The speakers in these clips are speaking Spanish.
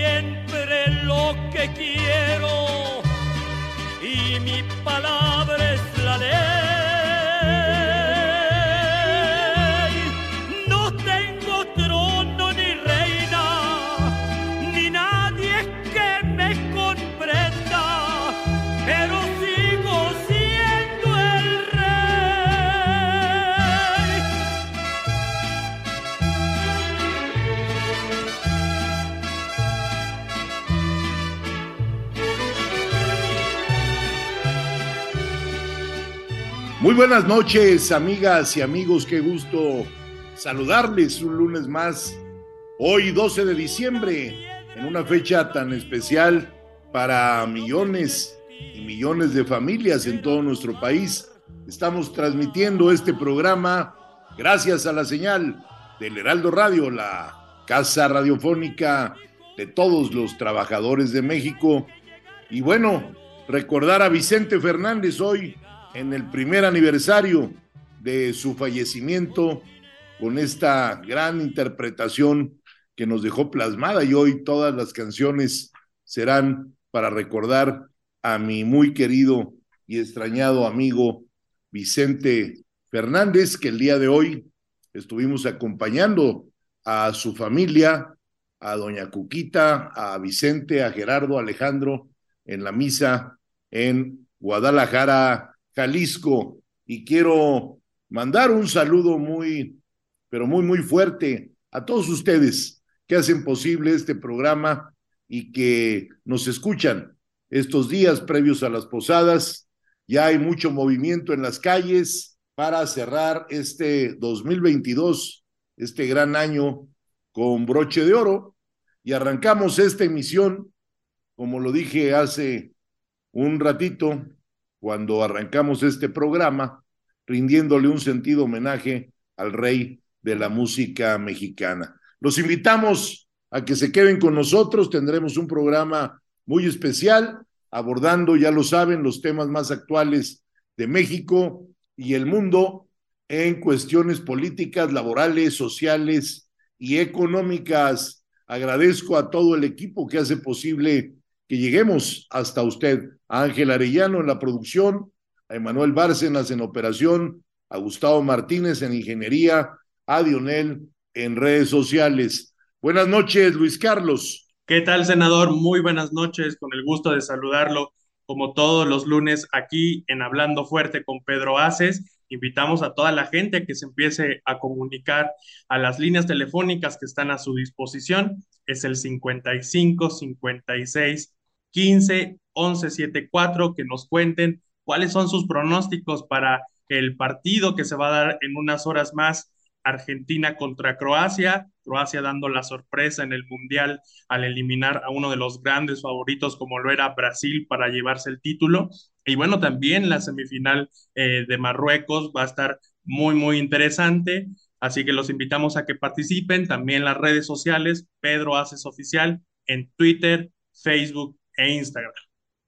Siempre lo que quiero. Y mi palabra es Muy buenas noches, amigas y amigos. Qué gusto saludarles un lunes más. Hoy, 12 de diciembre, en una fecha tan especial para millones y millones de familias en todo nuestro país. Estamos transmitiendo este programa gracias a la señal del Heraldo Radio, la casa radiofónica de todos los trabajadores de México. Y bueno, recordar a Vicente Fernández hoy en el primer aniversario de su fallecimiento con esta gran interpretación que nos dejó plasmada. Y hoy todas las canciones serán para recordar a mi muy querido y extrañado amigo Vicente Fernández, que el día de hoy estuvimos acompañando a su familia, a doña Cuquita, a Vicente, a Gerardo, a Alejandro en la misa en Guadalajara, Jalisco. Y quiero mandar un saludo muy, pero muy, muy fuerte a todos ustedes que hacen posible este programa y que nos escuchan estos días previos a las posadas. Ya hay mucho movimiento en las calles para cerrar este 2022, este gran año con broche de oro. Y arrancamos esta emisión, como lo dije hace un ratito, cuando arrancamos este programa, rindiéndole un sentido homenaje al rey de la música mexicana. Los invitamos a que se queden con nosotros, tendremos un programa muy especial, abordando, ya lo saben, los temas más actuales de México y el mundo en cuestiones políticas, laborales, sociales y económicas. Agradezco a todo el equipo que hace posible que lleguemos hasta usted, a Ángel Arellano en la producción, a Emanuel Bárcenas en operación, a Gustavo Martínez en ingeniería, a Dionel en redes sociales. Buenas noches, Luis Carlos. ¿Qué tal, senador? Muy buenas noches, con el gusto de saludarlo como todos los lunes aquí en Hablando Fuerte con Pedro Aces. Invitamos a toda la gente que se empiece a comunicar a las líneas telefónicas que están a su disposición. Es el 55 56 15 11 74, que nos cuenten cuáles son sus pronósticos para el partido que se va a dar en unas horas más, Argentina contra Croacia, Croacia dando la sorpresa en el Mundial al eliminar a uno de los grandes favoritos como lo era Brasil para llevarse el título. Y bueno, también la semifinal eh, de Marruecos va a estar muy, muy interesante. Así que los invitamos a que participen también las redes sociales, Pedro Haces Oficial, en Twitter, Facebook e Instagram.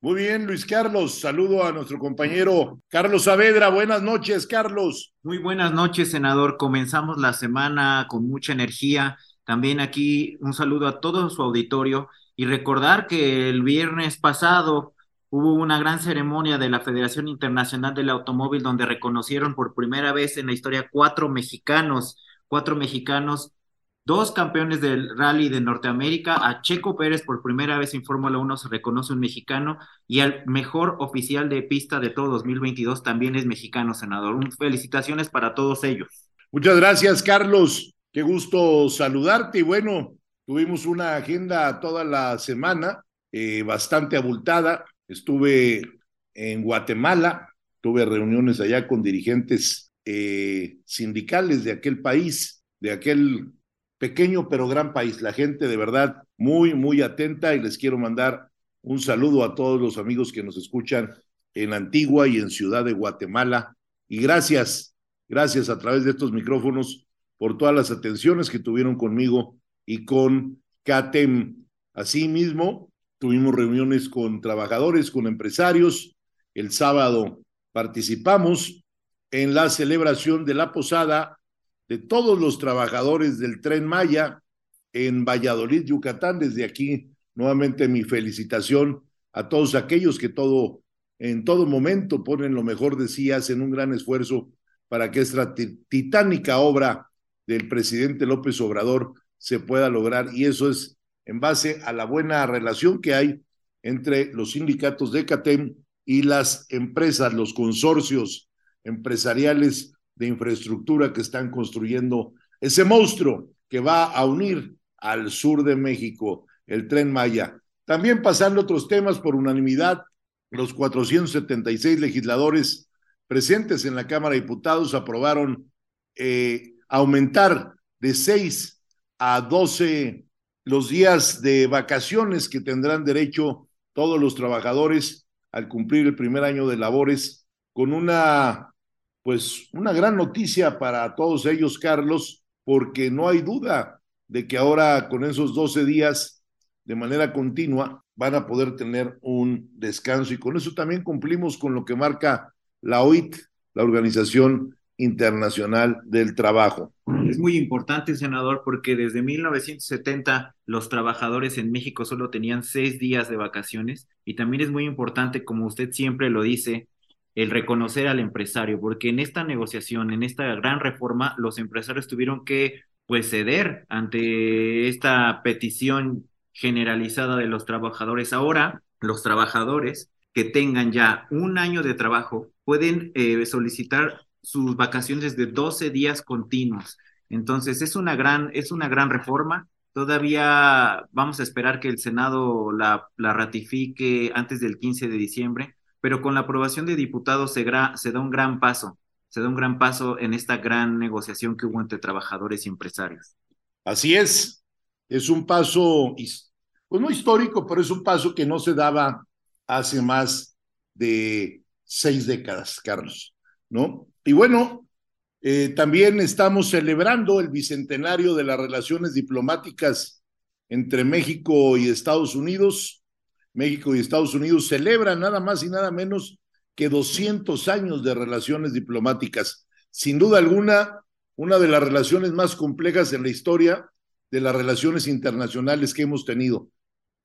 Muy bien, Luis Carlos. Saludo a nuestro compañero Carlos Saavedra. Buenas noches, Carlos. Muy buenas noches, senador. Comenzamos la semana con mucha energía. También aquí un saludo a todo su auditorio y recordar que el viernes pasado hubo una gran ceremonia de la Federación Internacional del Automóvil donde reconocieron por primera vez en la historia cuatro mexicanos cuatro mexicanos, dos campeones del rally de Norteamérica, a Checo Pérez por primera vez en Fórmula 1 se reconoce un mexicano y al mejor oficial de pista de todo 2022 también es mexicano, senador. Felicitaciones para todos ellos. Muchas gracias, Carlos. Qué gusto saludarte y bueno, tuvimos una agenda toda la semana eh, bastante abultada. Estuve en Guatemala, tuve reuniones allá con dirigentes eh, sindicales de aquel país, de aquel pequeño pero gran país. La gente de verdad muy, muy atenta y les quiero mandar un saludo a todos los amigos que nos escuchan en Antigua y en Ciudad de Guatemala. Y gracias, gracias a través de estos micrófonos por todas las atenciones que tuvieron conmigo y con CATEM. Asimismo, tuvimos reuniones con trabajadores, con empresarios. El sábado participamos en la celebración de la posada de todos los trabajadores del tren Maya en Valladolid, Yucatán. Desde aquí, nuevamente mi felicitación a todos aquellos que todo, en todo momento ponen lo mejor de sí, hacen un gran esfuerzo para que esta titánica obra del presidente López Obrador se pueda lograr. Y eso es en base a la buena relación que hay entre los sindicatos de CATEM y las empresas, los consorcios empresariales de infraestructura que están construyendo ese monstruo que va a unir al sur de México, el tren Maya. También pasando otros temas por unanimidad, los 476 legisladores presentes en la Cámara de Diputados aprobaron eh, aumentar de 6 a 12 los días de vacaciones que tendrán derecho todos los trabajadores al cumplir el primer año de labores con una pues una gran noticia para todos ellos, Carlos, porque no hay duda de que ahora con esos 12 días de manera continua van a poder tener un descanso y con eso también cumplimos con lo que marca la OIT, la Organización Internacional del Trabajo. Es muy importante, senador, porque desde 1970 los trabajadores en México solo tenían seis días de vacaciones y también es muy importante, como usted siempre lo dice, el reconocer al empresario, porque en esta negociación, en esta gran reforma, los empresarios tuvieron que pues ceder ante esta petición generalizada de los trabajadores. Ahora, los trabajadores que tengan ya un año de trabajo pueden eh, solicitar sus vacaciones de 12 días continuos. Entonces, es una gran, es una gran reforma. Todavía vamos a esperar que el Senado la, la ratifique antes del 15 de diciembre, pero con la aprobación de diputados se, da un gran paso, se da un gran paso en esta gran negociación que hubo entre trabajadores y empresarios. Así es, es un paso, pues no histórico, pero es un paso que no se daba hace más de seis décadas, Carlos, ¿no? Y bueno, eh, también estamos celebrando el bicentenario de las relaciones diplomáticas entre México y Estados Unidos. México y Estados Unidos celebran nada más y nada menos que 200 años de relaciones diplomáticas. Sin duda alguna, una de las relaciones más complejas en la historia de las relaciones internacionales que hemos tenido.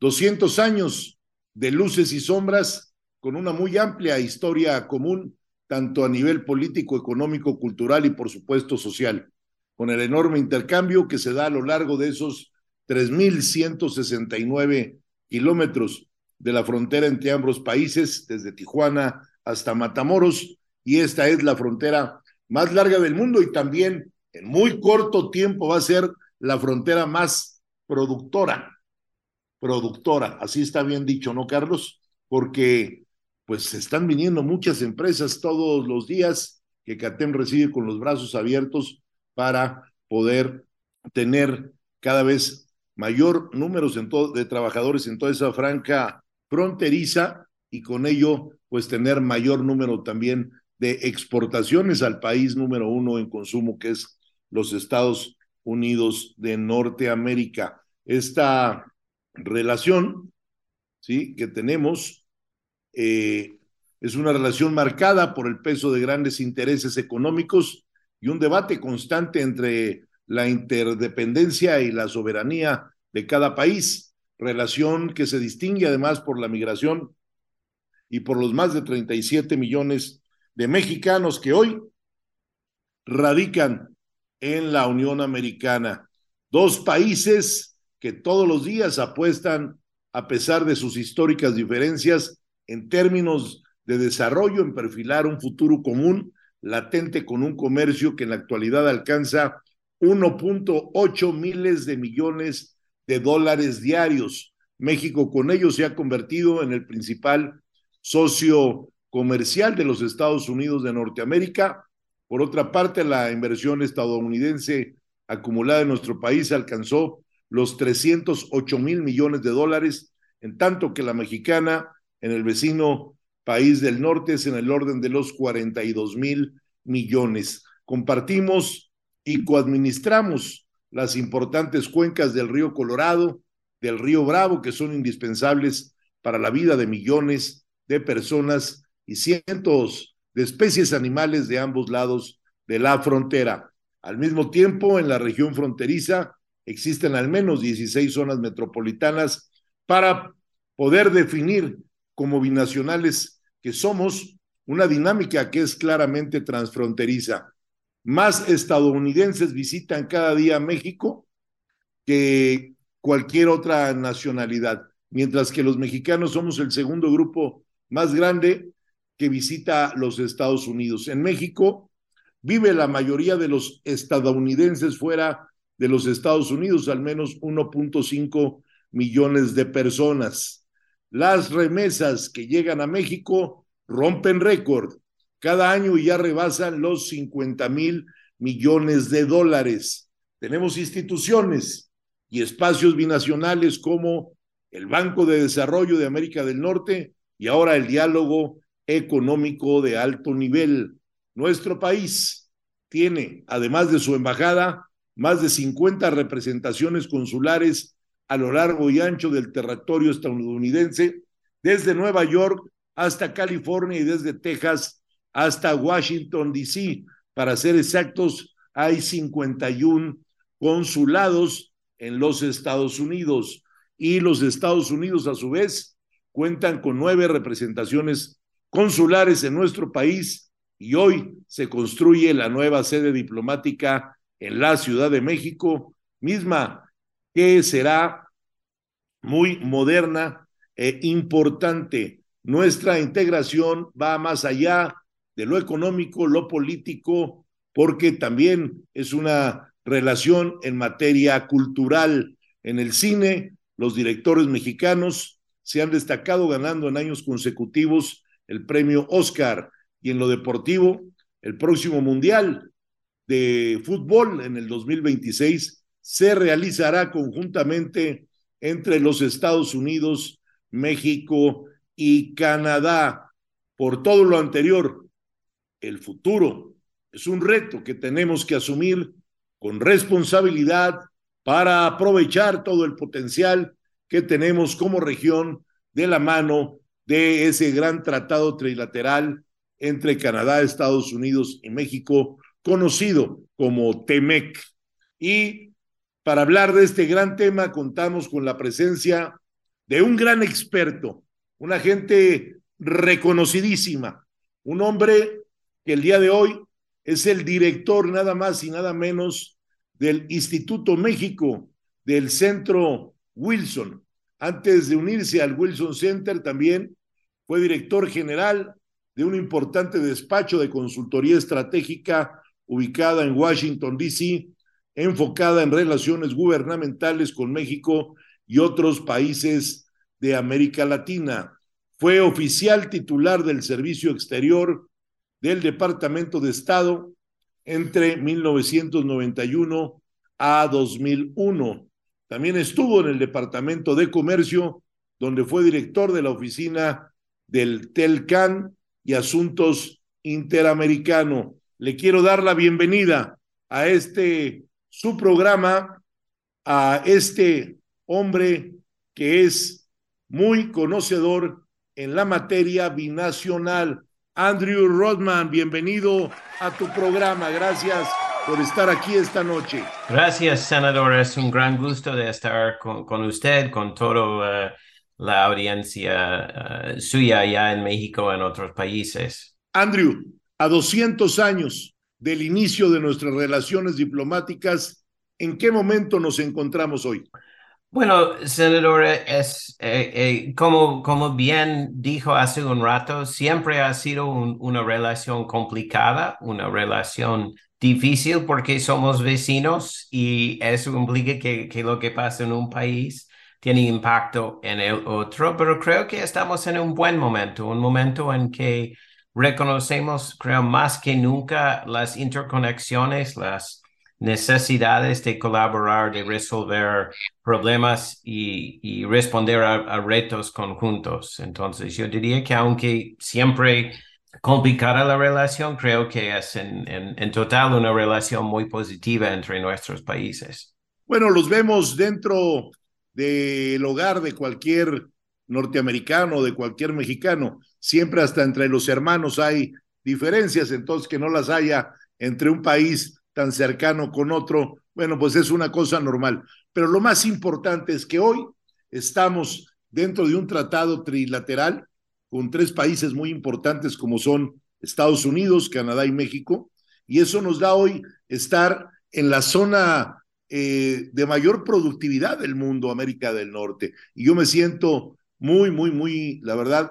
200 años de luces y sombras con una muy amplia historia común, tanto a nivel político, económico, cultural y por supuesto social, con el enorme intercambio que se da a lo largo de esos 3.169 kilómetros de la frontera entre ambos países, desde Tijuana hasta Matamoros, y esta es la frontera más larga del mundo y también en muy corto tiempo va a ser la frontera más productora, productora, así está bien dicho, ¿no, Carlos? Porque pues están viniendo muchas empresas todos los días que CATEM recibe con los brazos abiertos para poder tener cada vez mayor número de trabajadores en toda esa franca fronteriza y con ello pues tener mayor número también de exportaciones al país número uno en consumo que es los Estados Unidos de Norteamérica. Esta relación ¿sí? que tenemos eh, es una relación marcada por el peso de grandes intereses económicos y un debate constante entre la interdependencia y la soberanía de cada país relación que se distingue además por la migración y por los más de 37 millones de mexicanos que hoy radican en la Unión Americana. Dos países que todos los días apuestan, a pesar de sus históricas diferencias, en términos de desarrollo, en perfilar un futuro común latente con un comercio que en la actualidad alcanza 1.8 miles de millones de dólares diarios. México con ello se ha convertido en el principal socio comercial de los Estados Unidos de Norteamérica. Por otra parte, la inversión estadounidense acumulada en nuestro país alcanzó los 308 mil millones de dólares, en tanto que la mexicana en el vecino país del norte es en el orden de los 42 mil millones. Compartimos y coadministramos las importantes cuencas del río Colorado, del río Bravo, que son indispensables para la vida de millones de personas y cientos de especies animales de ambos lados de la frontera. Al mismo tiempo, en la región fronteriza existen al menos 16 zonas metropolitanas para poder definir como binacionales que somos una dinámica que es claramente transfronteriza. Más estadounidenses visitan cada día México que cualquier otra nacionalidad, mientras que los mexicanos somos el segundo grupo más grande que visita los Estados Unidos. En México vive la mayoría de los estadounidenses fuera de los Estados Unidos, al menos 1.5 millones de personas. Las remesas que llegan a México rompen récord. Cada año ya rebasan los 50 mil millones de dólares. Tenemos instituciones y espacios binacionales como el Banco de Desarrollo de América del Norte y ahora el diálogo económico de alto nivel. Nuestro país tiene, además de su embajada, más de 50 representaciones consulares a lo largo y ancho del territorio estadounidense, desde Nueva York hasta California y desde Texas hasta Washington, D.C. Para ser exactos, hay 51 consulados en los Estados Unidos y los Estados Unidos a su vez cuentan con nueve representaciones consulares en nuestro país y hoy se construye la nueva sede diplomática en la Ciudad de México, misma que será muy moderna e importante. Nuestra integración va más allá de lo económico, lo político, porque también es una relación en materia cultural. En el cine, los directores mexicanos se han destacado ganando en años consecutivos el premio Oscar y en lo deportivo, el próximo Mundial de Fútbol en el 2026 se realizará conjuntamente entre los Estados Unidos, México y Canadá. Por todo lo anterior, el futuro es un reto que tenemos que asumir con responsabilidad para aprovechar todo el potencial que tenemos como región de la mano de ese gran tratado trilateral entre Canadá, Estados Unidos y México, conocido como TEMEC. Y para hablar de este gran tema, contamos con la presencia de un gran experto, una gente reconocidísima, un hombre que el día de hoy es el director nada más y nada menos del Instituto México del Centro Wilson. Antes de unirse al Wilson Center también fue director general de un importante despacho de consultoría estratégica ubicada en Washington, D.C., enfocada en relaciones gubernamentales con México y otros países de América Latina. Fue oficial titular del Servicio Exterior del Departamento de Estado entre 1991 a 2001. También estuvo en el Departamento de Comercio, donde fue director de la oficina del TELCAN y Asuntos Interamericano. Le quiero dar la bienvenida a este su programa a este hombre que es muy conocedor en la materia binacional. Andrew Rodman, bienvenido a tu programa. Gracias por estar aquí esta noche. Gracias, senador. Es un gran gusto de estar con, usted, con toda eh, la audiencia uh, suya allá en México y en otros países. Andrew, a 200 años del inicio de nuestras relaciones diplomáticas, ¿en qué momento nos encontramos hoy? Bueno, senador, es eh, eh, como, como bien dijo hace un rato, siempre ha sido una relación complicada, una relación difícil porque somos vecinos y eso implica que, que lo que pasa en un país tiene impacto en el otro, pero creo que estamos en un buen momento, un momento en que reconocemos, creo, más que nunca las interconexiones, las necesidades de colaborar, de resolver problemas y, responder a, retos conjuntos. Entonces, yo diría que aunque siempre complicada la relación, creo que es en, en, total una relación muy positiva entre nuestros países. Bueno, los vemos dentro del hogar de cualquier norteamericano, de cualquier mexicano. Siempre hasta entre los hermanos hay diferencias, entonces que no las haya entre un país tan cercano con otro, bueno, pues es una cosa normal. Pero lo más importante es que hoy estamos dentro de un tratado trilateral con tres países muy importantes como son Estados Unidos, Canadá y México, y eso nos da hoy estar en la zona eh, de mayor productividad del mundo, América del Norte. Y yo me siento muy, muy, muy, la verdad,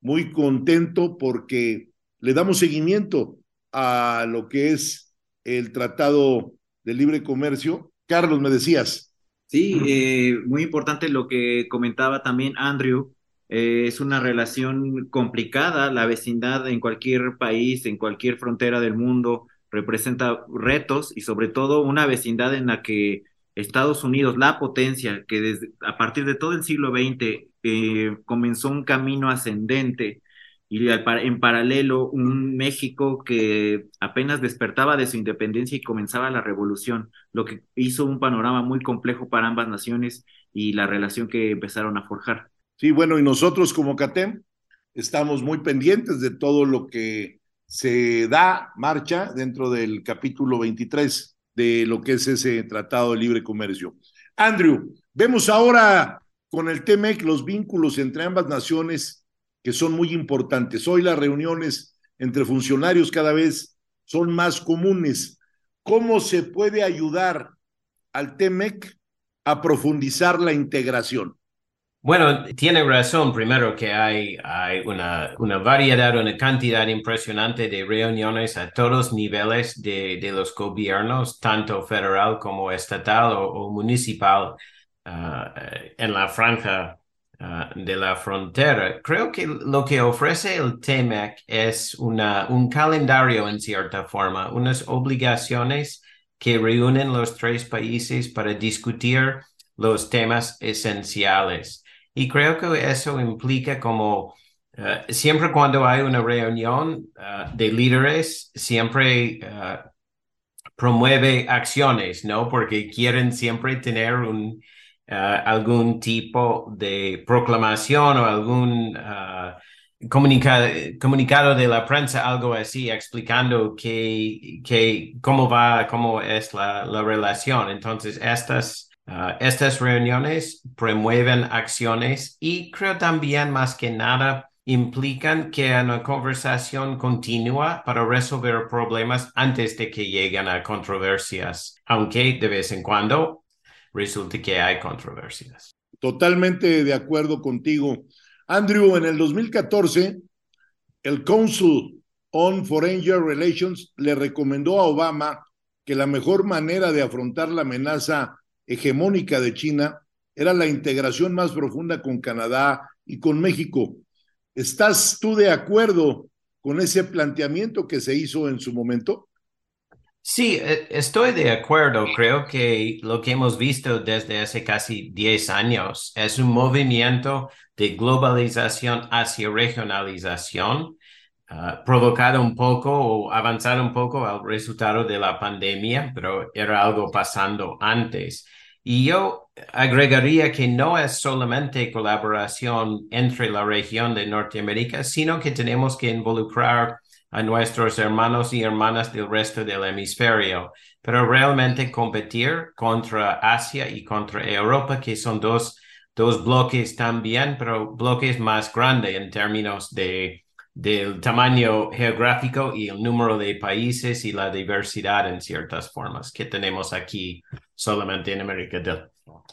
muy contento porque le damos seguimiento a lo que es el Tratado de Libre Comercio. Carlos, me decías. Sí, eh, muy importante lo que comentaba también Andrew. Eh, es una relación complicada. La vecindad en cualquier país, en cualquier frontera del mundo, representa retos y sobre todo una vecindad en la que Estados Unidos, la potencia que desde, a partir de todo el siglo XX eh, comenzó un camino ascendente y en paralelo un México que apenas despertaba de su independencia y comenzaba la revolución, lo que hizo un panorama muy complejo para ambas naciones y la relación que empezaron a forjar. Sí, bueno, y nosotros como CATEM estamos muy pendientes de todo lo que se da marcha dentro del capítulo 23 de lo que es ese Tratado de Libre Comercio. Andrew, vemos ahora con el TEMEC los vínculos entre ambas naciones que son muy importantes. Hoy las reuniones entre funcionarios cada vez son más comunes. ¿Cómo se puede ayudar al TEMEC a profundizar la integración? Bueno, tiene razón. Primero que hay, hay una, una, variedad, una cantidad impresionante de reuniones a todos niveles de, de los gobiernos, tanto federal como estatal o, municipal, ah, en la franja Ah, de la frontera. Creo que lo que ofrece el TEMEC es una, un calendario en cierta forma, unas obligaciones que reúnen los tres países para discutir los temas esenciales. Y creo que eso implica como ah, siempre cuando hay una reunión ah, de líderes, siempre promueve acciones, ¿no? Porque quieren siempre tener un, eh, algún tipo de proclamación o algún uh, comunicado de la prensa, algo así, explicando que, que cómo va, cómo es la, la relación. Entonces, estas, uh, estas reuniones promueven acciones y creo también más que nada implican que una conversación continua para resolver problemas antes de que lleguen a controversias, aunque de vez en cuando resulte que hay controversias. Totalmente de acuerdo contigo. Andrew, en el 2014, el Council on Foreign Relations le recomendó a Obama que la mejor manera de afrontar la amenaza hegemónica de China era la integración más profunda con Canadá y con México. ¿Estás tú de acuerdo con ese planteamiento que se hizo en su momento? Sí, e, estoy de acuerdo. Creo que lo que hemos visto desde hace casi 10 años es un movimiento de globalización hacia regionalización, ah, provocado un poco o avanzado un poco al resultado de la pandemia, pero era algo pasando antes. Y yo agregaría que no es solamente colaboración entre la región de Norteamérica, sino que tenemos que involucrar a nuestros hermanos y hermanas del resto del hemisferio, pero realmente competir contra Asia y contra Europa, que son dos, dos bloques también, pero bloques más grandes en términos de, del tamaño geográfico y el número de países y la diversidad en ciertas formas que tenemos aquí solamente en América del,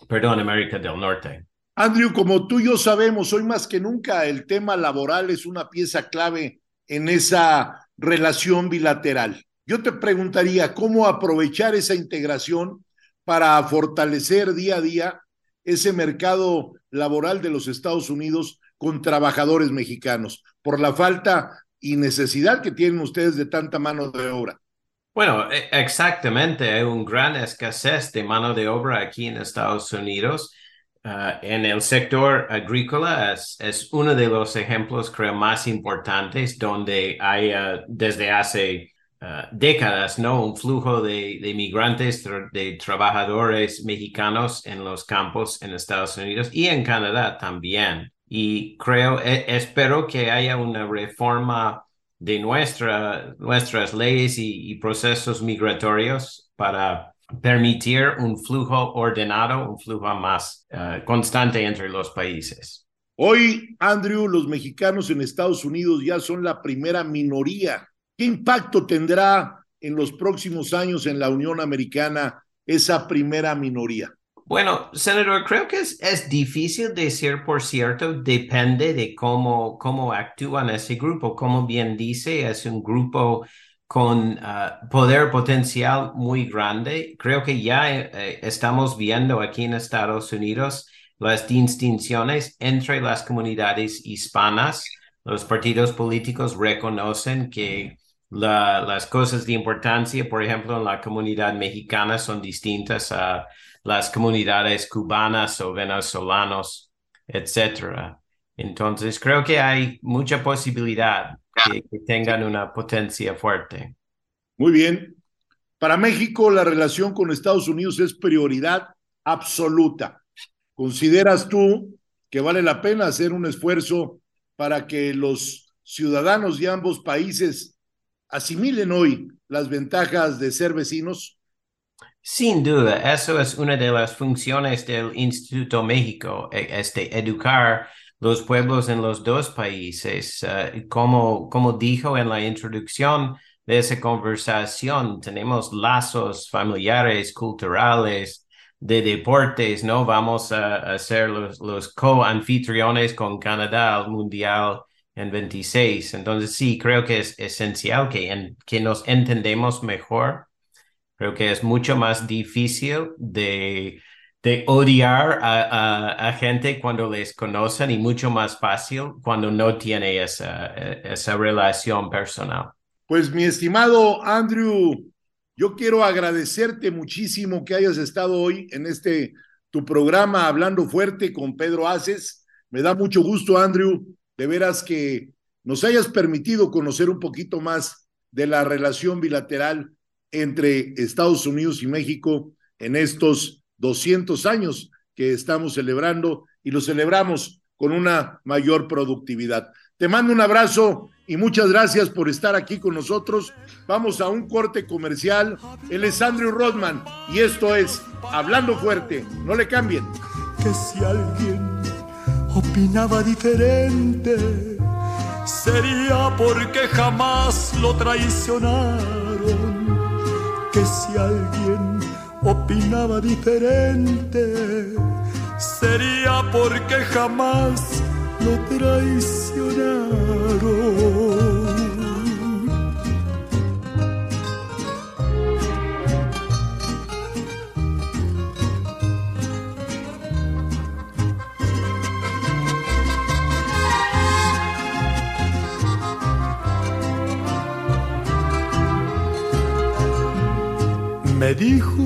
perdón, América del Norte. Andrew, como tú y yo sabemos, hoy más que nunca el tema laboral es una pieza clave en esa relación bilateral. Yo te preguntaría cómo aprovechar esa integración para fortalecer día a día ese mercado laboral de los Estados Unidos con trabajadores mexicanos, por la falta y necesidad que tienen ustedes de tanta mano de obra. Bueno, e, exactamente, hay una gran escasez de mano de obra aquí en Estados Unidos. Uh, en el sector agrícola es, es, uno de los ejemplos, creo, más importantes donde hay uh, desde hace uh, décadas, ¿no? Un flujo de, de migrantes, de trabajadores mexicanos en los campos en Estados Unidos y en Canadá también y creo, e, espero que haya una reforma de nuestra, nuestras leyes y, procesos migratorios para permitir un flujo ordenado, un flujo más eh, constante entre los países. Hoy, Andrew, los mexicanos en Estados Unidos ya son la primera minoría. ¿Qué impacto tendrá en los próximos años en la Unión Americana esa primera minoría? Bueno, senador, creo que es, es, difícil decir, por cierto, depende de cómo, cómo actúan ese grupo. Como bien dice, es un grupo con uh, poder potencial muy grande. Creo que ya eh, estamos viendo aquí en Estados Unidos las distinciones entre las comunidades hispanas. Los partidos políticos reconocen que la, las cosas de importancia, por ejemplo, en la comunidad mexicana son distintas a las comunidades cubanas o venezolanos, etcétera. Entonces, creo que hay mucha posibilidad que, que tengan una potencia fuerte. Muy bien. Para México, la relación con Estados Unidos es prioridad absoluta. ¿Consideras tú que vale la pena hacer un esfuerzo para que los ciudadanos de ambos países asimilen hoy las ventajas de ser vecinos? Sin duda, eso es una de las funciones del Instituto México, e, este, educar los pueblos en los dos países. Eh, como, como dijo en la introducción de esa conversación, tenemos lazos familiares, culturales, de deportes, ¿no? Vamos a, ser los, los co-anfitriones con Canadá al Mundial en 26. Entonces, sí, creo que es esencial que, que nos entendemos mejor Creo que es mucho más difícil de, de odiar a, a, gente cuando les conocen y mucho más fácil cuando no tiene esa, esa relación personal. Pues mi estimado Andrew, yo quiero agradecerte muchísimo que hayas estado hoy en este tu programa Hablando Fuerte con Pedro Aces. Me da mucho gusto, Andrew, de veras que nos hayas permitido conocer un poquito más de la relación bilateral entre Estados Unidos y México en estos 200 años que estamos celebrando y lo celebramos con una mayor productividad. Te mando un abrazo y muchas gracias por estar aquí con nosotros. Vamos a un corte comercial. Él es Andrew Rodman y esto es Hablando Fuerte. No le cambien. Que si alguien opinaba diferente, sería porque jamás lo traicionaron que si alguien opinaba diferente, sería porque jamás lo traicionaron. me dijo,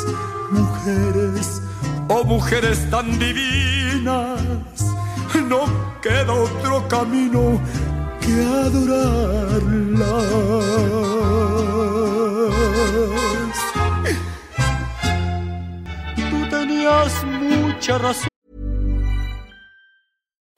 Oh mujeres tan divinas, no queda otro camino que adorarlas. Tú tenías mucha razón.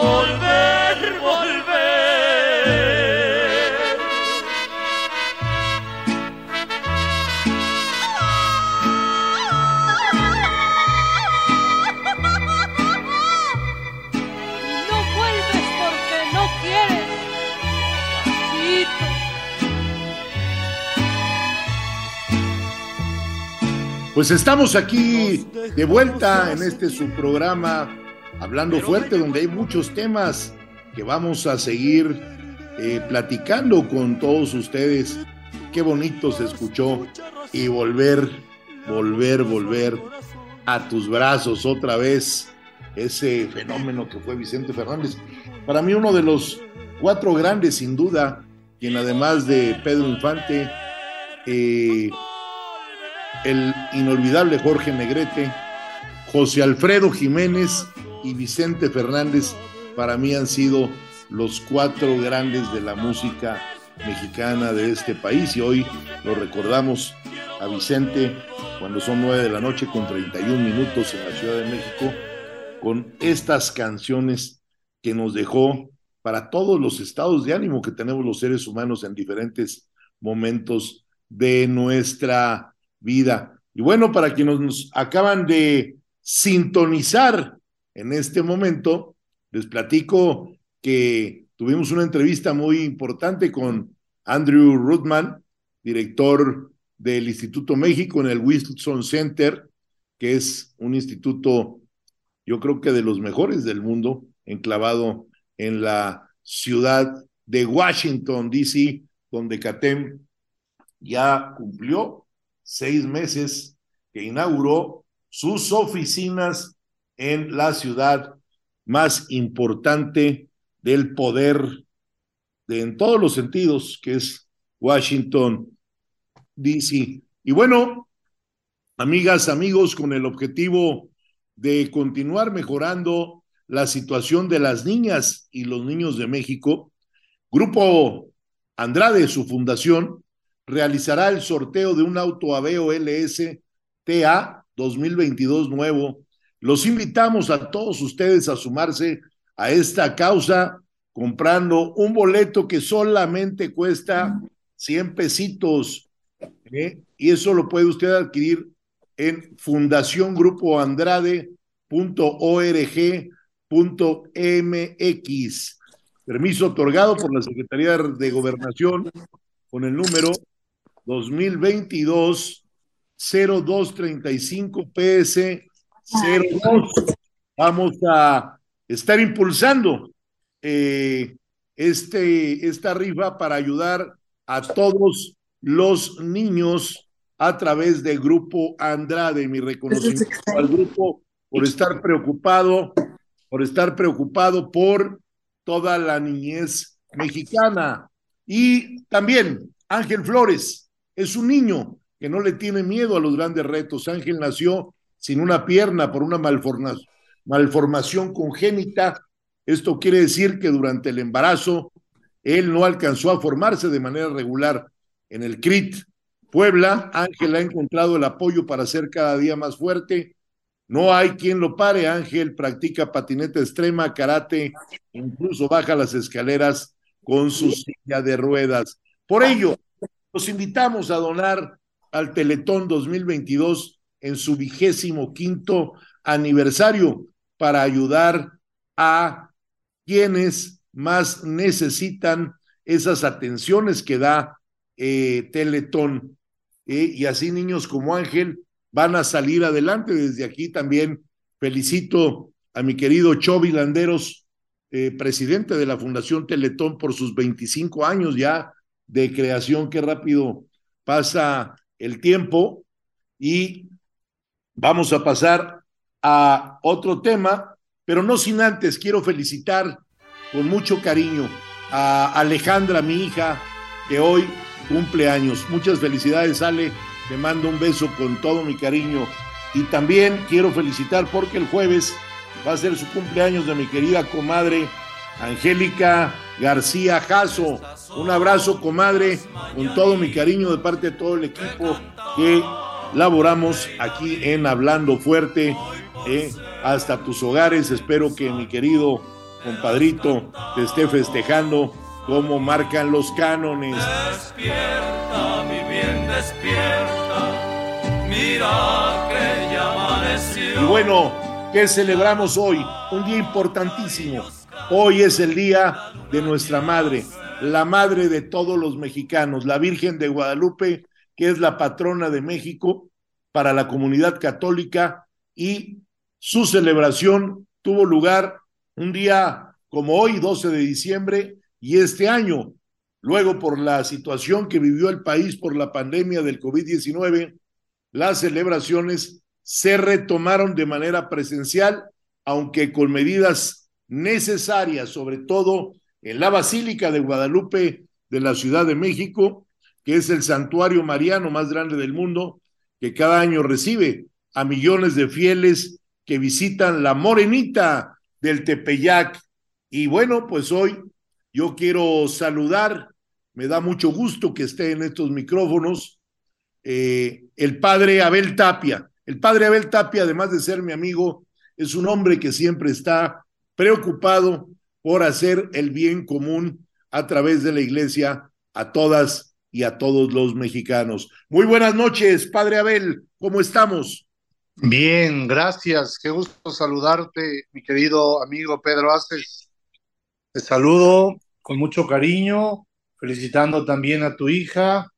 volver, volver. No vuelves porque no quieres. Pasito. Pues estamos aquí de vuelta en este su programa Hablando Fuerte, donde hay muchos temas que vamos a seguir eh, platicando con todos ustedes. Qué bonito se escuchó y volver, volver, volver a tus brazos otra vez. Ese fenómeno que fue Vicente Fernández. Para mí uno de los cuatro grandes, sin duda, quien además de Pedro Infante, eh, el inolvidable Jorge Negrete, José Alfredo Jiménez y Vicente Fernández, para mí han sido los cuatro grandes de la música mexicana de este país y hoy lo recordamos a Vicente cuando son nueve de la noche con 31 minutos en la Ciudad de México con estas canciones que nos dejó para todos los estados de ánimo que tenemos los seres humanos en diferentes momentos de nuestra vida. Y bueno, para quienes nos acaban de sintonizar en este momento, les platico que tuvimos una entrevista muy importante con Andrew Rudman, director del Instituto México en el Wilson Center, que es un instituto, yo creo que de los mejores del mundo, enclavado en la ciudad de Washington, D.C., donde CATEM ya cumplió seis meses que inauguró sus oficinas en la ciudad más importante del poder de, en todos los sentidos, que es Washington, D.C. Y bueno, amigas, amigos, con el objetivo de continuar mejorando la situación de las niñas y los niños de México, Grupo Andrade, su fundación, realizará el sorteo de un auto Aveo LS TA 2022 nuevo. Los invitamos a todos ustedes a sumarse a esta causa comprando un boleto que solamente cuesta 100 pesitos. ¿eh? Y eso lo puede usted adquirir en fundaciongrupoandrade.org.mx. Permiso otorgado por la Secretaría de Gobernación con el número 2022 0235 PS 02. Vamos a estar impulsando eh, este, esta rifa para ayudar a todos los niños a través de Grupo Andrade. Mi reconocimiento al grupo por estar preocupado, por estar preocupado por toda la niñez mexicana. Y también Ángel Flores es un niño que no le tiene miedo a los grandes retos. Ángel nació sin una pierna por una malformación, congénita, Esto quiere decir que durante el embarazo él no alcanzó a formarse de manera regular en el CRIT. Puebla, Ángel ha encontrado el apoyo para ser cada día más fuerte. No hay quien lo pare. Ángel practica patineta extrema, karate, incluso baja las escaleras con su silla de ruedas. Por ello, los invitamos a donar al Teletón 2022 en su vigésimo quinto aniversario para ayudar a quienes más necesitan esas atenciones que da eh, Teletón. Eh, y así niños como Ángel van a salir adelante. Desde aquí también felicito a mi querido Chovi Landeros, eh, presidente de la Fundación Teletón, por sus 25 años ya de creación. Qué rápido pasa el tiempo. Y vamos a pasar a otro tema, pero no sin antes quiero felicitar con mucho cariño a Alejandra, mi hija, que hoy cumple años. Muchas felicidades, Ale. Te mando un beso con todo mi cariño. Y también quiero felicitar porque el jueves va a ser su cumpleaños de mi querida comadre Angélica García Jasso. Un abrazo, comadre, con todo mi cariño de parte de todo el equipo que laboramos aquí en Hablando Fuerte. Eh, hasta tus hogares. Espero que mi querido compadrito te esté festejando como marcan los cánones. Despierta, mi bien, despierta. Mira que ya amaneció. Y bueno, ¿qué celebramos hoy? Un día importantísimo. Hoy es el día de nuestra madre, la madre de todos los mexicanos, la Virgen de Guadalupe, que es la patrona de México para la comunidad católica y su celebración tuvo lugar un día como hoy, 12 de diciembre, y este año, luego por la situación que vivió el país por la pandemia del COVID-19, las celebraciones se retomaron de manera presencial, aunque con medidas necesarias, sobre todo en la Basílica de Guadalupe de la Ciudad de México, que es el santuario mariano más grande del mundo, que cada año recibe a millones de fieles que visitan la morenita del Tepeyac. Y bueno, pues hoy yo quiero saludar, me da mucho gusto que esté en estos micrófonos, eh, el padre Abel Tapia. El padre Abel Tapia, además de ser mi amigo, es un hombre que siempre está preocupado por hacer el bien común a través de la iglesia a todas y a todos los mexicanos. Muy buenas noches, padre Abel, ¿cómo estamos? Bien, gracias. Qué gusto saludarte, mi querido amigo Pedro Aces. Te saludo con mucho cariño, felicitando también a tu hija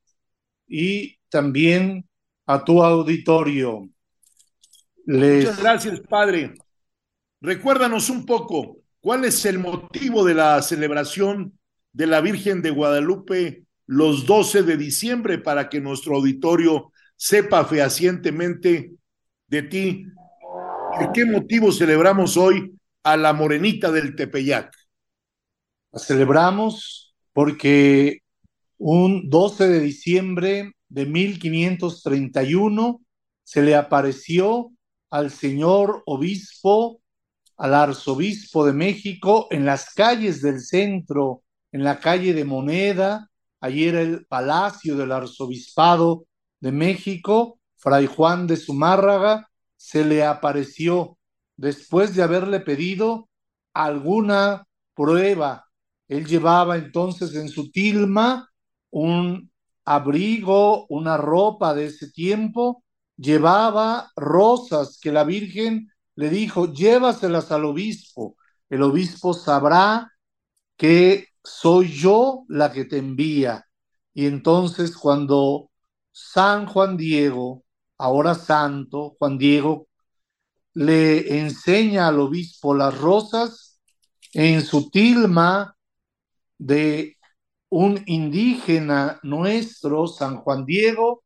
y también a tu auditorio. Les... Muchas gracias, padre. Recuérdanos un poco, ¿cuál es el motivo de la celebración de la Virgen de Guadalupe los 12 de diciembre para que nuestro auditorio sepa fehacientemente de ti. ¿Por qué motivo celebramos hoy a la morenita del Tepeyac? La celebramos porque un 12 de diciembre de 1531 se le apareció al señor obispo, al arzobispo de México, en las calles del centro, en la calle de Moneda, allí era el palacio del arzobispado de México, Fray Juan de Zumárraga se le apareció después de haberle pedido alguna prueba. Él llevaba entonces en su tilma un abrigo, una ropa de ese tiempo, llevaba rosas que la Virgen le dijo, llévaselas al obispo. El obispo sabrá que soy yo la que te envía. Y entonces cuando San Juan Diego ahora santo, Juan Diego, le enseña al obispo las rosas en su tilma de un indígena nuestro, San Juan Diego,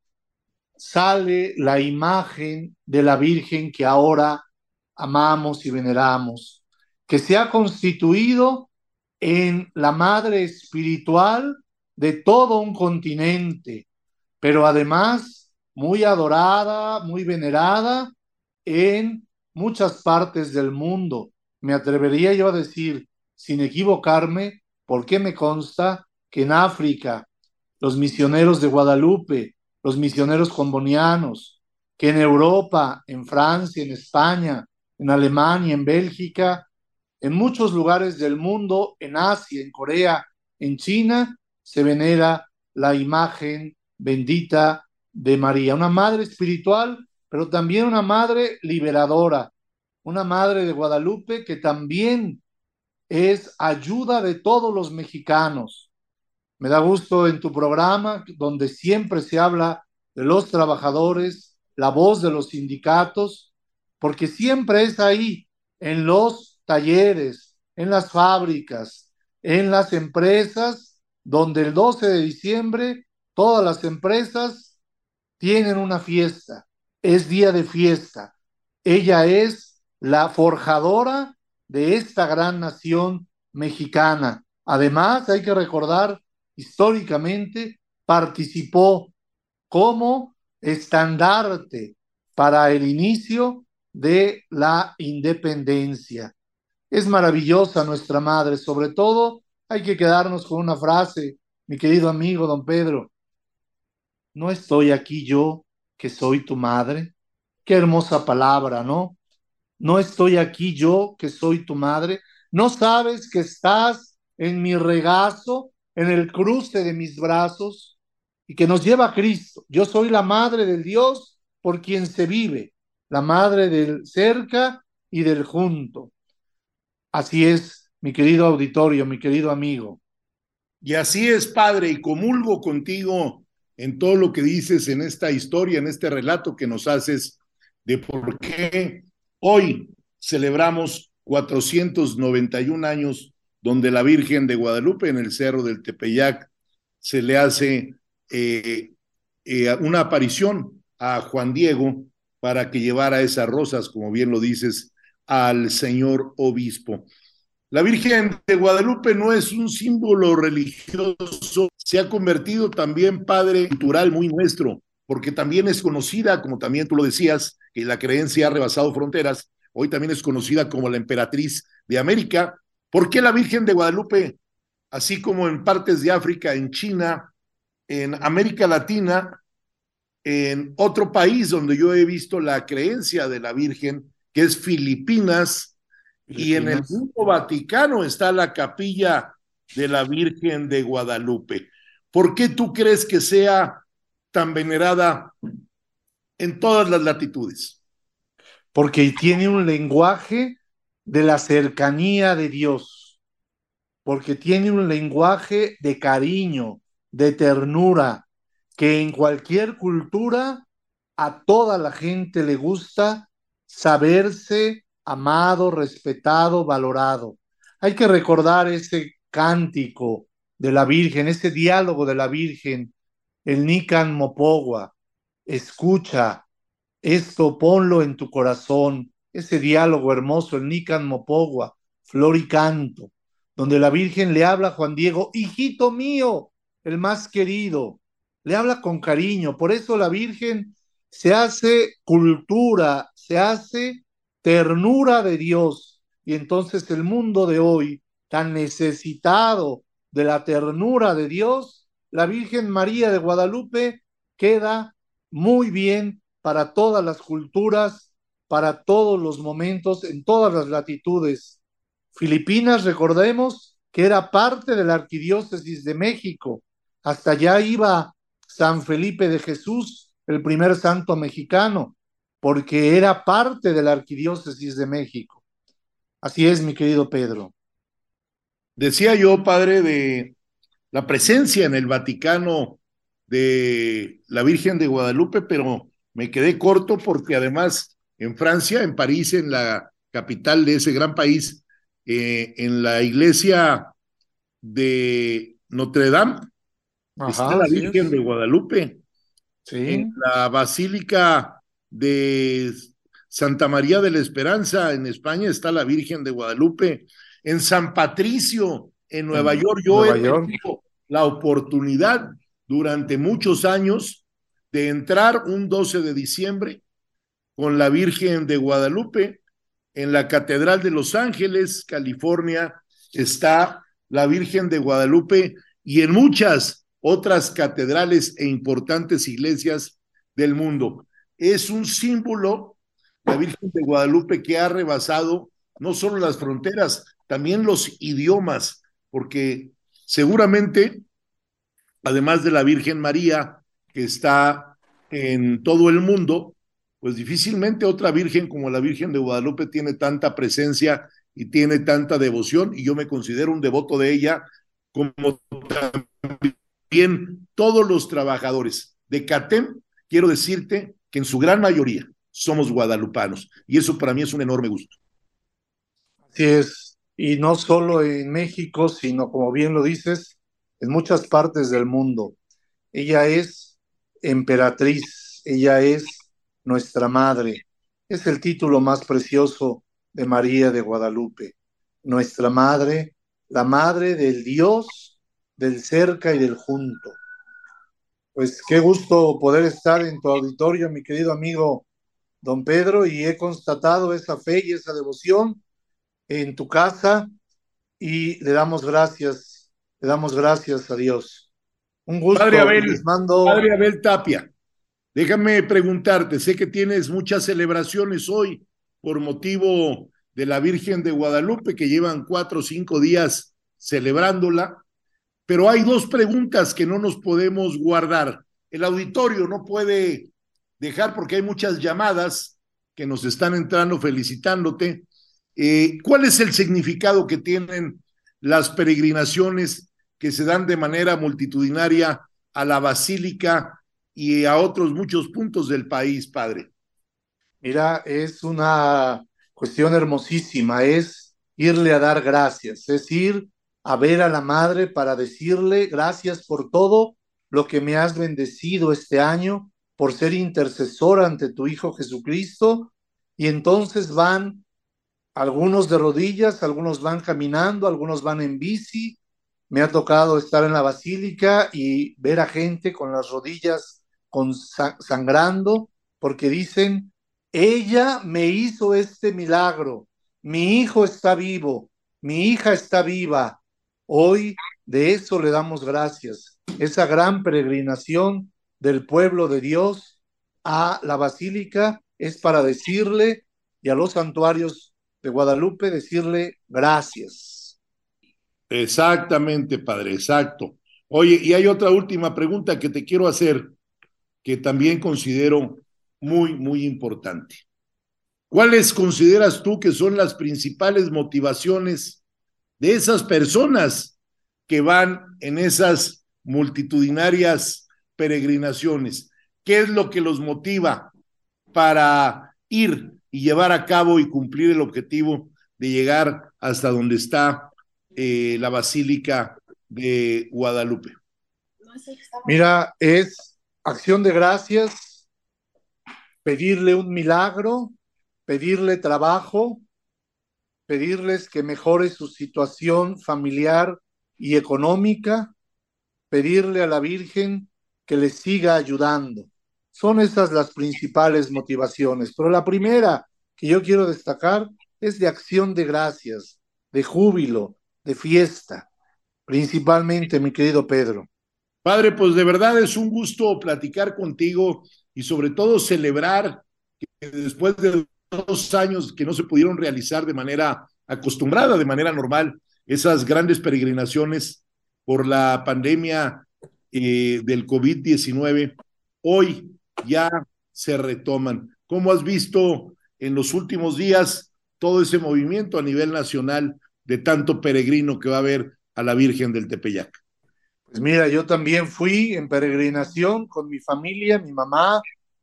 sale la imagen de la Virgen que ahora amamos y veneramos, que se ha constituido en la madre espiritual de todo un continente, pero además muy adorada, muy venerada en muchas partes del mundo. Me atrevería yo a decir sin equivocarme, porque me consta que en África los misioneros de Guadalupe, los misioneros combonianos, que en Europa, en Francia, en España, en Alemania, en Bélgica, en muchos lugares del mundo, en Asia, en Corea, en China, se venera la imagen bendita de María, una madre espiritual, pero también una madre liberadora, una madre de Guadalupe que también es ayuda de todos los mexicanos. Me da gusto en tu programa, donde siempre se habla de los trabajadores, la voz de los sindicatos, porque siempre es ahí, en los talleres, en las fábricas, en las empresas, donde el 12 de diciembre todas las empresas tienen una fiesta, es día de fiesta. Ella es la forjadora de esta gran nación mexicana. Además, hay que recordar, históricamente, participó como estandarte para el inicio de la independencia. Es maravillosa nuestra madre, sobre todo hay que quedarnos con una frase, mi querido amigo don Pedro. ¿No estoy aquí yo que soy tu madre? Qué hermosa palabra, ¿no? No estoy aquí yo que soy tu madre. ¿No sabes que estás en mi regazo, en el cruce de mis brazos y que nos lleva a Cristo? Yo soy la madre del Dios por quien se vive, la madre del cerca y del junto. Así es, mi querido auditorio, mi querido amigo. Y así es, Padre, y comulgo contigo en todo lo que dices en esta historia, en este relato que nos haces de por qué hoy celebramos 491 años donde la Virgen de Guadalupe en el Cerro del Tepeyac se le hace eh, eh, una aparición a Juan Diego para que llevara esas rosas, como bien lo dices, al señor obispo. La Virgen de Guadalupe no es un símbolo religioso, se ha convertido también padre cultural muy nuestro, porque también es conocida, como también tú lo decías, que la creencia ha rebasado fronteras, hoy también es conocida como la emperatriz de América. ¿Por qué la Virgen de Guadalupe, así como en partes de África, en China, en América Latina, en otro país donde yo he visto la creencia de la Virgen, que es Filipinas, y en el mundo Vaticano está la capilla de la Virgen de Guadalupe. ¿Por qué tú crees que sea tan venerada en todas las latitudes? Porque tiene un lenguaje de la cercanía de Dios, porque tiene un lenguaje de cariño, de ternura, que en cualquier cultura a toda la gente le gusta saberse amado, respetado, valorado. Hay que recordar ese cántico de la Virgen, ese diálogo de la Virgen, el Nican Mopogua. Escucha esto, ponlo en tu corazón, ese diálogo hermoso, el Nican Mopogua, flor y canto, donde la Virgen le habla a Juan Diego, hijito mío, el más querido, le habla con cariño, por eso la Virgen se hace cultura, se hace ternura de Dios. Y entonces el mundo de hoy, tan necesitado de la ternura de Dios, la Virgen María de Guadalupe queda muy bien para todas las culturas, para todos los momentos, en todas las latitudes. Filipinas, recordemos que era parte de la arquidiócesis de México. Hasta allá iba San Felipe de Jesús, el primer santo mexicano porque era parte de la arquidiócesis de México. Así es, mi querido Pedro. Decía yo, padre, de la presencia en el Vaticano de la Virgen de Guadalupe, pero me quedé corto porque además en Francia, en París, en la capital de ese gran país, eh, en la iglesia de Notre Dame, está la Virgen de Guadalupe. Sí. En la Basílica de Santa María de la Esperanza, en España está la Virgen de Guadalupe, en San Patricio, en Nueva York, yo he tenido la oportunidad durante muchos años de entrar un 12 de diciembre con la Virgen de Guadalupe en la Catedral de Los Ángeles, California, está la Virgen de Guadalupe y en muchas otras catedrales e importantes iglesias del mundo. Es un símbolo, la Virgen de Guadalupe, que ha rebasado no solo las fronteras, también los idiomas, porque seguramente, además de la Virgen María, que está en todo el mundo, pues difícilmente otra Virgen como la Virgen de Guadalupe tiene tanta presencia y tiene tanta devoción, y yo me considero un devoto de ella, como también todos los trabajadores de CATEM, quiero decirte que en su gran mayoría somos guadalupanos, y eso para mí es un enorme gusto. Así es, y no solo en México, sino como bien lo dices, en muchas partes del mundo. Ella es emperatriz, ella es nuestra madre. Es el título más precioso de María de Guadalupe, nuestra madre, la madre del Dios del cerca y del junto. Pues qué gusto poder estar en tu auditorio, mi querido amigo don Pedro, y he constatado esa fe y esa devoción en tu casa y le damos gracias, le damos gracias a Dios. Un gusto. Padre Abel, Padre Abel Tapia, déjame preguntarte, sé que tienes muchas celebraciones hoy por motivo de la Virgen de Guadalupe, que llevan cuatro o cinco días celebrándola, pero hay dos preguntas que no nos podemos guardar. El auditorio no puede dejar porque hay muchas llamadas que nos están entrando felicitándote. Eh, ¿Cuál es el significado que tienen las peregrinaciones que se dan de manera multitudinaria a la basílica y a otros muchos puntos del país, padre? Mira, es una cuestión hermosísima, es irle a dar gracias, es ir a ver a la madre para decirle gracias por todo lo que me has bendecido este año, por ser intercesor ante tu Hijo Jesucristo. Y entonces van algunos de rodillas, algunos van caminando, algunos van en bici. Me ha tocado estar en la basílica y ver a gente con las rodillas con sangrando porque dicen, ella me hizo este milagro, mi hijo está vivo, mi hija está viva. Hoy de eso le damos gracias, esa gran peregrinación del pueblo de Dios a la basílica es para decirle y a los santuarios de Guadalupe decirle gracias. Exactamente, padre, exacto. Oye, y hay otra última pregunta que te quiero hacer, que también considero muy, muy importante. ¿Cuáles consideras tú que son las principales motivaciones de esas personas que van en esas multitudinarias peregrinaciones? ¿Qué es lo que los motiva para ir y llevar a cabo y cumplir el objetivo de llegar hasta donde está eh, la Basílica de Guadalupe? Mira, es acción de gracias, pedirle un milagro, pedirle trabajo, pedirles que mejore su situación familiar y económica, pedirle a la Virgen que les siga ayudando. Son esas las principales motivaciones. Pero la primera que yo quiero destacar es de acción de gracias, de júbilo, de fiesta, principalmente, mi querido Pedro. Padre, pues de verdad es un gusto platicar contigo y sobre todo celebrar que después de dos años que no se pudieron realizar de manera acostumbrada, de manera normal, esas grandes peregrinaciones por la pandemia eh, del COVID-19, hoy ya se retoman. ¿Cómo has visto en los últimos días todo ese movimiento a nivel nacional de tanto peregrino que va a haber a la Virgen del Tepeyac? Pues mira, yo también fui en peregrinación con mi familia, mi mamá,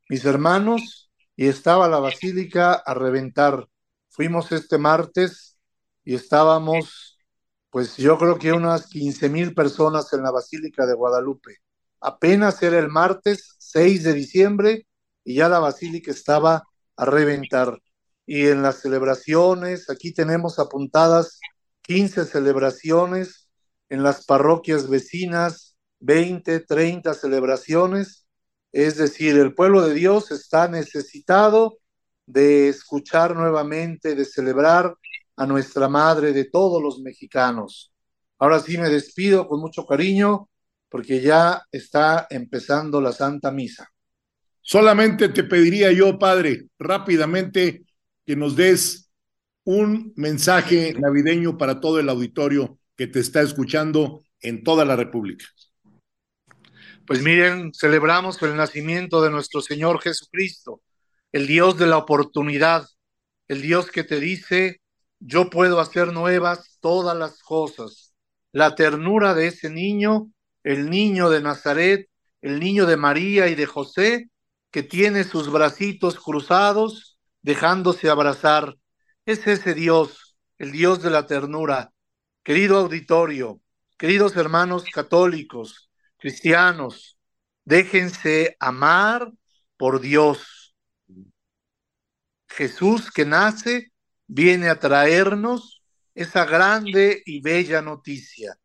mis hermanos, y estaba la basílica a reventar. Fuimos este martes y estábamos, pues yo creo que unas 15 mil personas en la basílica de Guadalupe. Apenas era el martes 6 de diciembre y ya la basílica estaba a reventar. Y en las celebraciones, aquí tenemos apuntadas 15 celebraciones en las parroquias vecinas 20, 30 celebraciones. Es decir, el pueblo de Dios está necesitado de escuchar nuevamente, de celebrar a nuestra madre de todos los mexicanos. Ahora sí me despido con mucho cariño porque ya está empezando la Santa Misa. Solamente te pediría yo, Padre, rápidamente que nos des un mensaje navideño para todo el auditorio que te está escuchando en toda la República. Pues miren, celebramos el nacimiento de nuestro Señor Jesucristo, el Dios de la oportunidad, el Dios que te dice, yo puedo hacer nuevas todas las cosas. La ternura de ese niño, el niño de Nazaret, el niño de María y de José, que tiene sus bracitos cruzados, dejándose abrazar. Es ese Dios, el Dios de la ternura. Querido auditorio, queridos hermanos católicos, cristianos, déjense amar por Dios. Jesús que nace viene a traernos esa grande y bella noticia.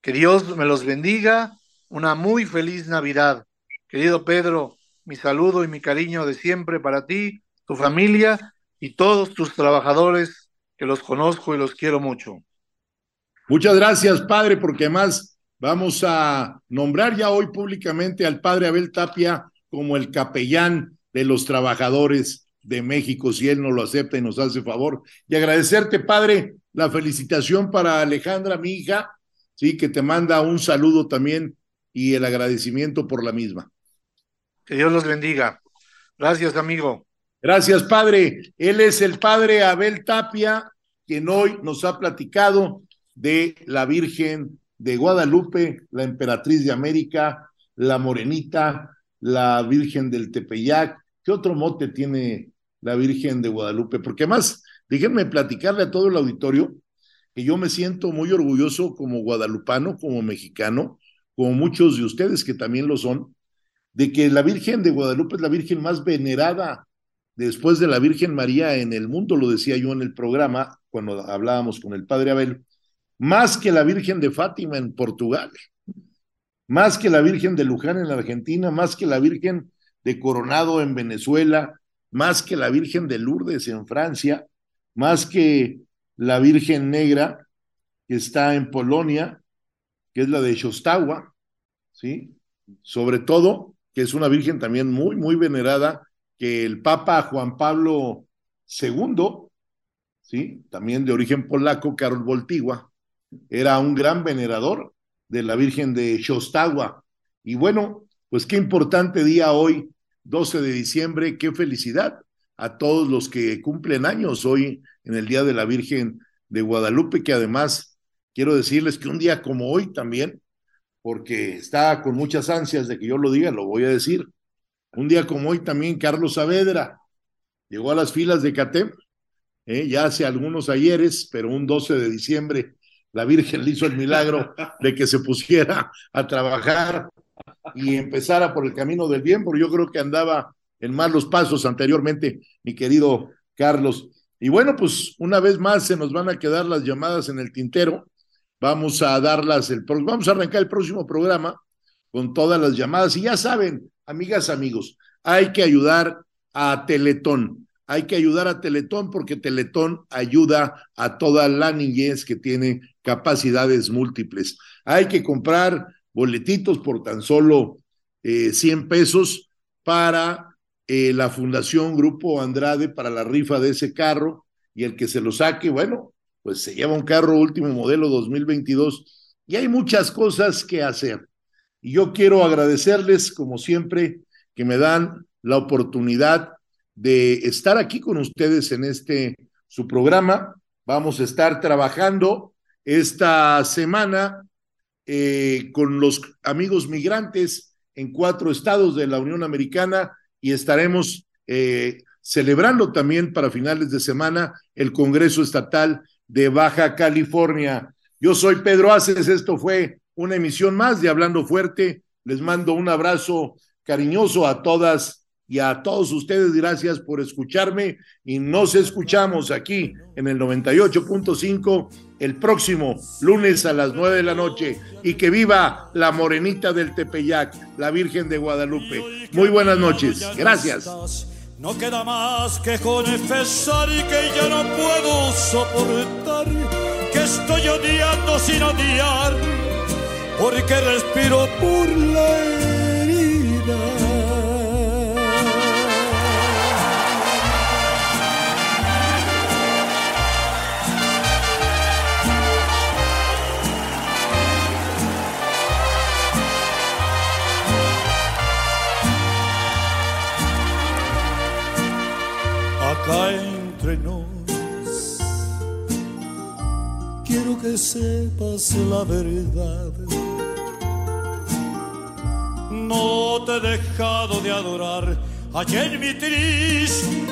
Que Dios me los bendiga. Una muy feliz Navidad. Querido Pedro, mi saludo y mi cariño de siempre para ti, tu familia y todos tus trabajadores que los conozco y los quiero mucho. Muchas gracias, Padre, porque además Vamos a nombrar ya hoy públicamente al padre Abel Tapia como el capellán de los trabajadores de México, si él nos lo acepta y nos hace favor. Y agradecerte, padre, la felicitación para Alejandra, mi hija, sí, que te manda un saludo también y el agradecimiento por la misma. Que Dios los bendiga. Gracias, amigo. Gracias, padre. Él es el padre Abel Tapia, quien hoy nos ha platicado de la Virgen de Guadalupe, la emperatriz de América, la Morenita, la Virgen del Tepeyac. ¿Qué otro mote tiene la Virgen de Guadalupe? Porque además, déjenme platicarle a todo el auditorio que yo me siento muy orgulloso como guadalupano, como mexicano, como muchos de ustedes que también lo son, de que la Virgen de Guadalupe es la Virgen más venerada después de la Virgen María en el mundo, lo decía yo en el programa cuando hablábamos con el Padre Abel, más que la Virgen de Fátima en Portugal, más que la Virgen de Luján en Argentina, más que la Virgen de Coronado en Venezuela, más que la Virgen de Lourdes en Francia, más que la Virgen Negra que está en Polonia, que es la de Shostagua, ¿sí? Sobre todo, que es una Virgen también muy, muy venerada, que el Papa Juan Pablo II, ¿sí? También de origen polaco, Karol Voltigua, era un gran venerador de la Virgen de Shostagua. Y bueno, pues qué importante día hoy, 12 de diciembre, qué felicidad a todos los que cumplen años hoy en el Día de la Virgen de Guadalupe, que además quiero decirles que un día como hoy también, porque está con muchas ansias de que yo lo diga, lo voy a decir, un día como hoy también Carlos Saavedra llegó a las filas de CATEM, eh, ya hace algunos ayeres, pero un 12 de diciembre la Virgen le hizo el milagro de que se pusiera a trabajar y empezara por el camino del bien, porque yo creo que andaba en malos pasos anteriormente, mi querido Carlos. Y bueno, pues una vez más se nos van a quedar las llamadas en el tintero. Vamos a darlas el vamos a arrancar el próximo programa con todas las llamadas. Y ya saben, amigas, amigos, hay que ayudar a Teletón. Hay que ayudar a Teletón porque Teletón ayuda a toda la niñez que tiene capacidades múltiples. Hay que comprar boletitos por tan solo 100 eh, pesos para eh, la Fundación Grupo Andrade para la rifa de ese carro y el que se lo saque, bueno, pues se lleva un carro último modelo 2022 y hay muchas cosas que hacer. Y yo quiero agradecerles, como siempre, que me dan la oportunidad de estar aquí con ustedes en este su programa. Vamos a estar trabajando esta semana eh, con los amigos migrantes en cuatro estados de la Unión Americana y estaremos eh, celebrando también para finales de semana el Congreso Estatal de Baja California. Yo soy Pedro Aces, esto fue una emisión más de Hablando Fuerte. Les mando un abrazo cariñoso a todas y a todos ustedes gracias por escucharme y nos escuchamos aquí en el 98.5 el próximo lunes a las 9 de la noche y que viva la morenita del Tepeyac, la Virgen de Guadalupe. Muy buenas noches, gracias. No queda más que confesar que ya no puedo soportar, que estoy odiando sin odiar, porque respiro por la que sepas la verdad. No te he dejado de adorar en mi triste.